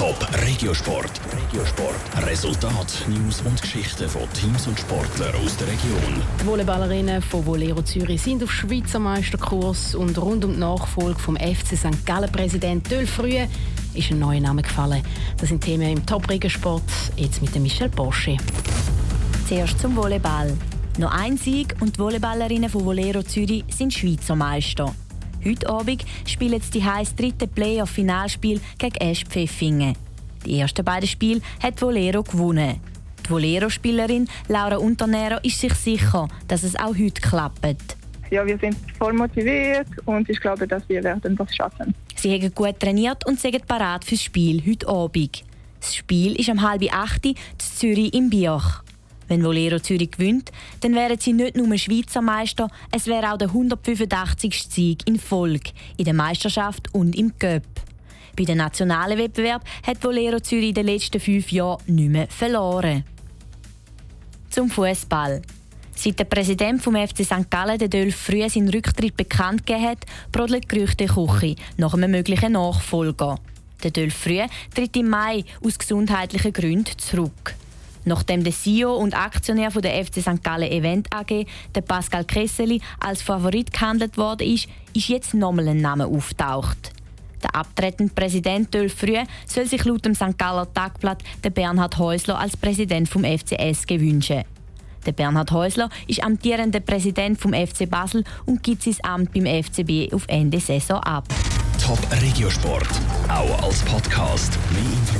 Top Regiosport. Regiosport. Resultat, News und Geschichten von Teams und Sportlern aus der Region. Die Volleyballerinnen von Volero Zürich sind auf Schweizer Meisterkurs und rund um die Nachfolge vom FC St. Gallen Präsident Döl Frühe ist ein neuer Name gefallen. Das sind Themen im Top Regiosport. Jetzt mit dem Michel Boschi. Zuerst zum Volleyball. Noch ein Sieg und die Volleyballerinnen von Volero Zürich sind Schweizer Meister. Heute Abend spielen sie die heiß dritte Playoff-Finalspiel gegen Esch Pfeffingen. Die ersten beiden Spiele hat Volero gewonnen. Die Volero-Spielerin Laura Unternero ist sich sicher, dass es auch heute klappt. Ja, wir sind voll motiviert und ich glaube, dass wir werden das schaffen. Sie haben gut trainiert und sind parat fürs Spiel heute Abend. Das Spiel ist um halb acht in Zürich im Bioch. Wenn Volero Zürich gewinnt, dann wären sie nicht nur Schweizer Meister, es wäre auch der 185. Sieg in Folge in der Meisterschaft und im Cup. Bei den nationalen Wettbewerb hat Volero Zürich in den letzten fünf Jahren nicht mehr verloren. Zum Fußball. Seit der Präsident vom FC St. Gallen, der Dölf früh seinen Rücktritt bekannt gegeben hat, brodelt Gerüchte Küche nach einem möglichen Nachfolger. Der Dölf früh tritt im Mai aus gesundheitlichen Gründen zurück. Nachdem der CEO und Aktionär von der FC St. Gallen Event AG, der Pascal Kresseli, als Favorit gehandelt worden ist, ist jetzt nochmal ein Name auftaucht. Der abtretende Präsident Dölf Früh soll sich laut dem St. Galler Tagblatt den Bernhard Häusler als Präsident vom FCS gewünschen. Der Bernhard Häusler ist amtierender Präsident vom FC Basel und gibt sein Amt beim FCB auf Ende Saison ab. Top Regiosport, auch als Podcast. Mehr